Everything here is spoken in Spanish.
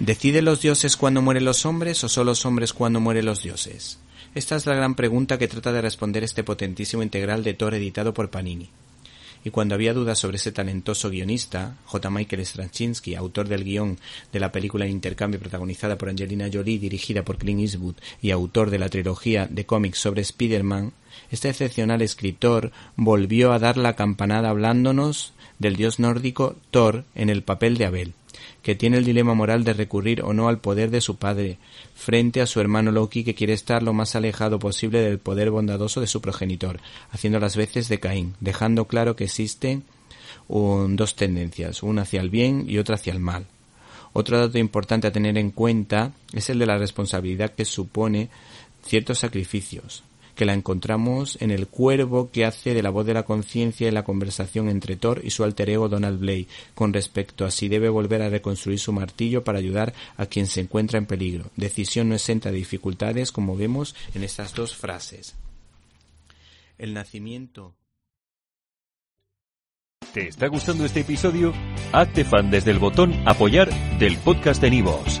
¿Deciden los dioses cuando mueren los hombres o solo los hombres cuando mueren los dioses? Esta es la gran pregunta que trata de responder este potentísimo integral de Thor editado por Panini. Y cuando había dudas sobre ese talentoso guionista, J. Michael Straczynski, autor del guion de la película Intercambio protagonizada por Angelina Jolie, dirigida por Clint Eastwood, y autor de la trilogía de cómics sobre Spider-Man, este excepcional escritor volvió a dar la campanada hablándonos del dios nórdico Thor en el papel de Abel, que tiene el dilema moral de recurrir o no al poder de su padre, frente a su hermano Loki que quiere estar lo más alejado posible del poder bondadoso de su progenitor, haciendo las veces de Caín, dejando claro que existen dos tendencias, una hacia el bien y otra hacia el mal. Otro dato importante a tener en cuenta es el de la responsabilidad que supone ciertos sacrificios, que la encontramos en el cuervo que hace de la voz de la conciencia en la conversación entre Thor y su alter ego Donald Blake con respecto a si debe volver a reconstruir su martillo para ayudar a quien se encuentra en peligro. Decisión no exenta de dificultades como vemos en estas dos frases. El nacimiento ¿Te está gustando este episodio? Hazte fan desde el botón apoyar del podcast de Nivos.